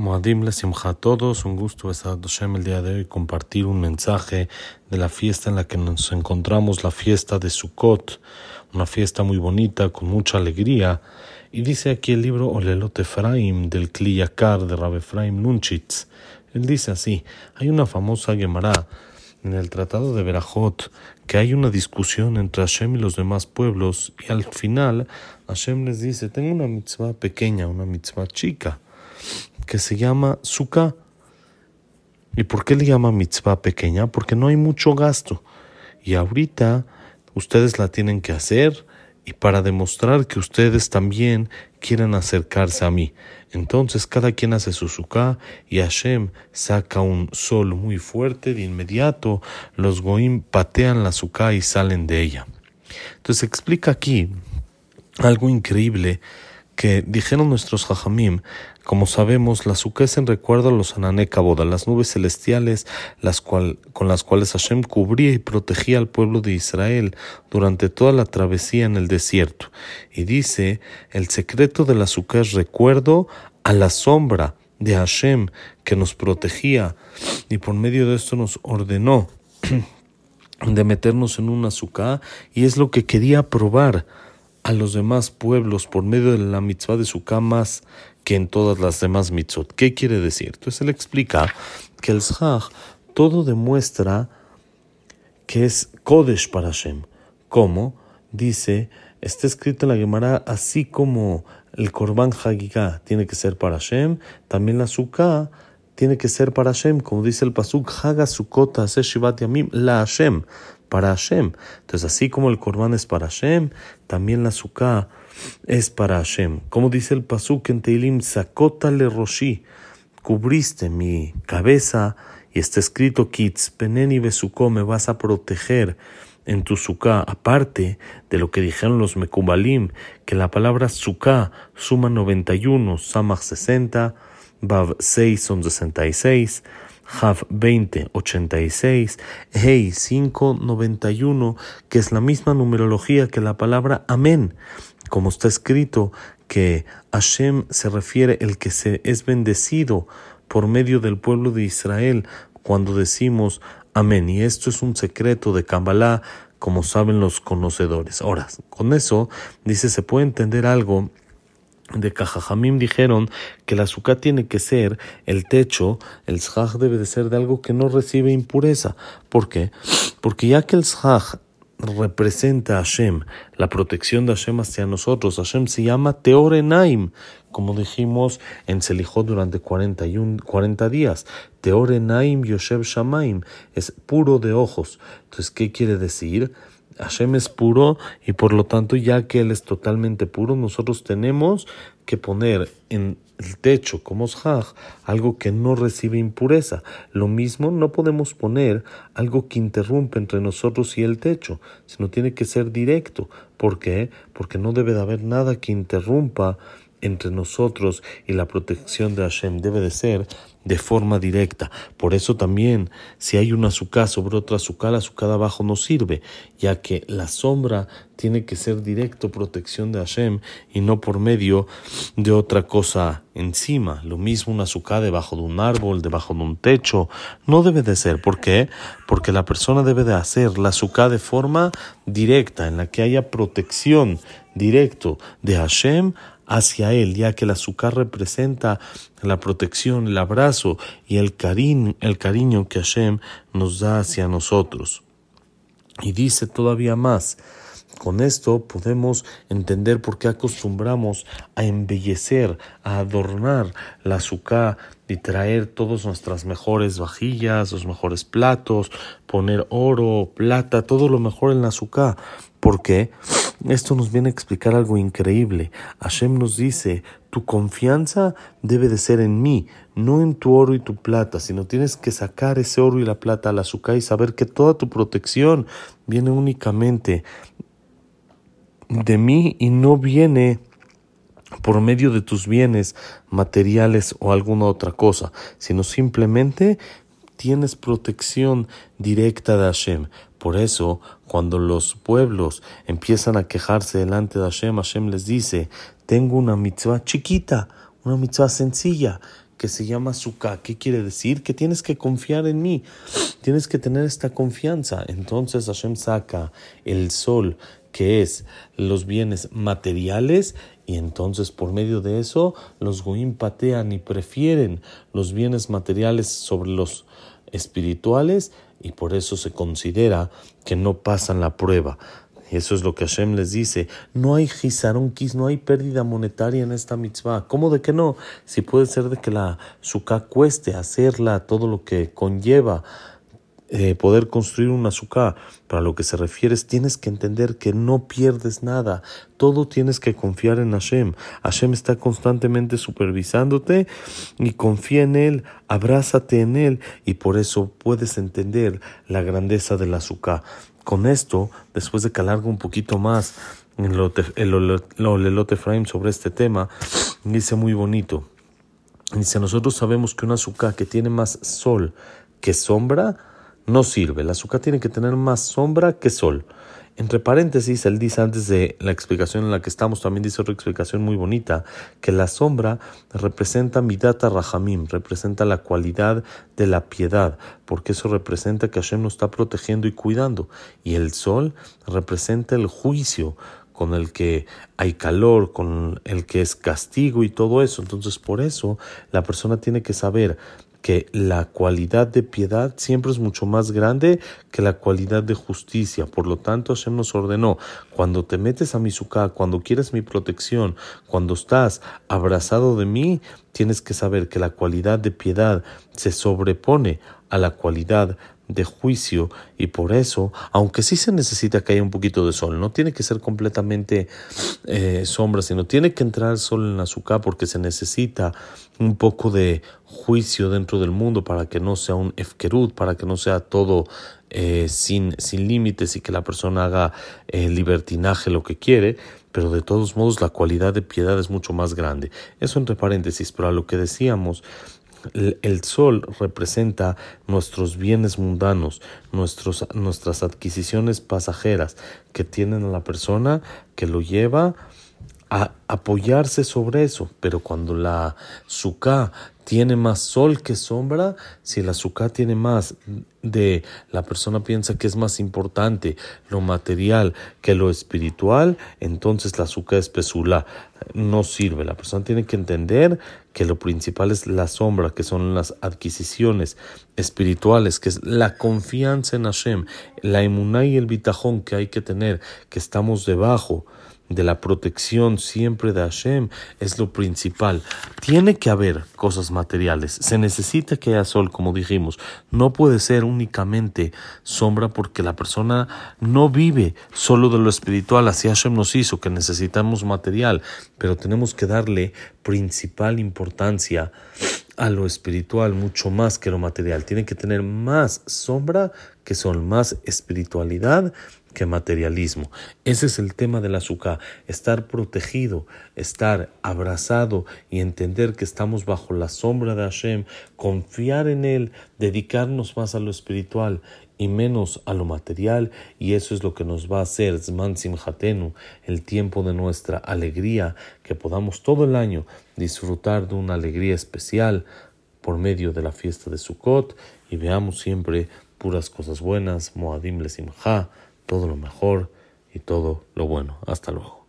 Moadim Simcha a todos, un gusto estar Hashem el día de hoy compartir un mensaje de la fiesta en la que nos encontramos, la fiesta de Sukkot, una fiesta muy bonita, con mucha alegría. Y dice aquí el libro Olelot Efraim del Kliyakar de Rab Efraim Nunchitz. Él dice así, hay una famosa Gemara en el Tratado de Berajot que hay una discusión entre Hashem y los demás pueblos y al final Hashem les dice, tengo una mitzvah pequeña, una mitzvah chica que se llama Sukkah. ¿Y por qué le llama mitzvah pequeña? Porque no hay mucho gasto. Y ahorita ustedes la tienen que hacer y para demostrar que ustedes también quieren acercarse a mí. Entonces cada quien hace su sukkah y Hashem saca un sol muy fuerte de inmediato, los goim patean la sukkah y salen de ella. Entonces explica aquí algo increíble que dijeron nuestros jajamim, como sabemos, la azúcar es en recuerdo a los Ananécaboda, las nubes celestiales las cual, con las cuales Hashem cubría y protegía al pueblo de Israel durante toda la travesía en el desierto. Y dice, el secreto del azúcar es recuerdo a la sombra de Hashem que nos protegía y por medio de esto nos ordenó de meternos en un azúcar y es lo que quería probar a los demás pueblos por medio de la mitzvah de su más que en todas las demás mitzvot. ¿Qué quiere decir? Entonces él explica que el Zhag todo demuestra que es Kodesh para Hashem. ¿Cómo? Dice, está escrito en la Gemara, así como el Korban Hagigah tiene que ser para Hashem, también la Sukkah tiene que ser para Hashem, como dice el Pasuk, Haga Sukkot Shivat Yamim la Hashem para Hashem. Entonces, así como el Corban es para Hashem, también la Sukkah es para Hashem. Como dice el Pasuk en Teilim, Sakota le Roshi, cubriste mi cabeza, y está escrito, Kitz, Peneni Besuko, me vas a proteger en tu Sukkah, aparte de lo que dijeron los Mekubalim, que la palabra Sukkah suma 91, Samach 60, Bav 6 son 66, Hav 2086, Hey 591, que es la misma numerología que la palabra Amén, como está escrito que Hashem se refiere el que se es bendecido por medio del pueblo de Israel cuando decimos Amén. Y esto es un secreto de Kabbalah, como saben los conocedores. Ahora, con eso dice se puede entender algo de Cajajamim dijeron que la azúcar tiene que ser el techo, el shaj debe de ser de algo que no recibe impureza. ¿Por qué? Porque ya que el shaj representa a Hashem, la protección de Hashem hacia nosotros, Hashem se llama Teorenaim, como dijimos en Selijot durante 41, 40 días. Teorenaim Yoshev Shamaim es puro de ojos. Entonces, ¿qué quiere decir? Hashem es puro y por lo tanto, ya que Él es totalmente puro, nosotros tenemos que poner en el techo como shaj algo que no recibe impureza. Lo mismo no podemos poner algo que interrumpe entre nosotros y el techo, sino tiene que ser directo. ¿Por qué? Porque no debe de haber nada que interrumpa entre nosotros y la protección de Hashem debe de ser de forma directa. Por eso también, si hay una azúcar sobre otra azúcar, la azúcar abajo no sirve, ya que la sombra tiene que ser directo protección de Hashem y no por medio de otra cosa encima. Lo mismo una azúcar debajo de un árbol, debajo de un techo, no debe de ser. ¿Por qué? Porque la persona debe de hacer la azúcar de forma directa, en la que haya protección directo de Hashem hacia él, ya que el azúcar representa la protección, el abrazo y el cariño, el cariño que Hashem nos da hacia nosotros. Y dice todavía más, con esto podemos entender por qué acostumbramos a embellecer, a adornar la azúcar y traer todas nuestras mejores vajillas, los mejores platos, poner oro, plata, todo lo mejor en la azúcar. ¿Por qué? Esto nos viene a explicar algo increíble. Hashem nos dice, tu confianza debe de ser en mí, no en tu oro y tu plata, sino tienes que sacar ese oro y la plata al azúcar y saber que toda tu protección viene únicamente de mí y no viene por medio de tus bienes materiales o alguna otra cosa, sino simplemente tienes protección directa de Hashem. Por eso, cuando los pueblos empiezan a quejarse delante de Hashem, Hashem les dice, tengo una mitzvah chiquita, una mitzvah sencilla, que se llama Sukkah. ¿Qué quiere decir? Que tienes que confiar en mí, tienes que tener esta confianza. Entonces Hashem saca el sol, que es los bienes materiales, y entonces por medio de eso los goim patean y prefieren los bienes materiales sobre los espirituales y por eso se considera que no pasan la prueba. Eso es lo que Hashem les dice. No hay gizaronkis, no hay pérdida monetaria en esta mitzvah. ¿Cómo de que no? Si puede ser de que la sukkah cueste hacerla, todo lo que conlleva eh, poder construir una sukkah. Para lo que se refiere, tienes que entender que no pierdes nada. Todo tienes que confiar en Hashem. Hashem está constantemente supervisándote y confía en Él, abrázate en Él y por eso puedes entender la grandeza de la sukkah. Con esto, después de que alargo un poquito más el, Lelote Frame sobre este tema, dice muy bonito. Dice, nosotros sabemos que una azúcar que tiene más sol que sombra no sirve. La azúcar tiene que tener más sombra que sol. Entre paréntesis, él dice antes de la explicación en la que estamos, también dice otra explicación muy bonita, que la sombra representa midata rahamim, representa la cualidad de la piedad, porque eso representa que Hashem nos está protegiendo y cuidando. Y el sol representa el juicio, con el que hay calor, con el que es castigo y todo eso. Entonces, por eso la persona tiene que saber que la cualidad de piedad siempre es mucho más grande que la cualidad de justicia. Por lo tanto, Hashem nos ordenó, cuando te metes a mi sukkah, cuando quieres mi protección, cuando estás abrazado de mí, tienes que saber que la cualidad de piedad se sobrepone a la cualidad de juicio y por eso, aunque sí se necesita que haya un poquito de sol, no tiene que ser completamente eh, sombra, sino tiene que entrar sol en la azúcar porque se necesita un poco de juicio dentro del mundo para que no sea un efkerut, para que no sea todo eh, sin, sin límites y que la persona haga eh, libertinaje lo que quiere, pero de todos modos la cualidad de piedad es mucho más grande. Eso entre paréntesis, pero a lo que decíamos, el sol representa nuestros bienes mundanos, nuestros, nuestras adquisiciones pasajeras que tienen a la persona que lo lleva a apoyarse sobre eso. Pero cuando la suká tiene más sol que sombra, si la azúcar tiene más de la persona piensa que es más importante lo material que lo espiritual, entonces la azúcar es pesula, no sirve. La persona tiene que entender que lo principal es la sombra, que son las adquisiciones espirituales, que es la confianza en Hashem, la emuná y el bitajón que hay que tener, que estamos debajo de la protección siempre de Hashem es lo principal. Tiene que haber cosas materiales. Se necesita que haya sol, como dijimos. No puede ser únicamente sombra porque la persona no vive solo de lo espiritual. Así Hashem nos hizo, que necesitamos material, pero tenemos que darle principal importancia a lo espiritual mucho más que lo material. Tiene que tener más sombra que son más espiritualidad que materialismo. Ese es el tema del azúcar, estar protegido, estar abrazado y entender que estamos bajo la sombra de Hashem, confiar en Él, dedicarnos más a lo espiritual y menos a lo material, y eso es lo que nos va a hacer Zman Simhatenu, el tiempo de nuestra alegría, que podamos todo el año disfrutar de una alegría especial por medio de la fiesta de Sukkot y veamos siempre puras cosas buenas, Moadim Lesimha todo lo mejor y todo lo bueno. Hasta luego.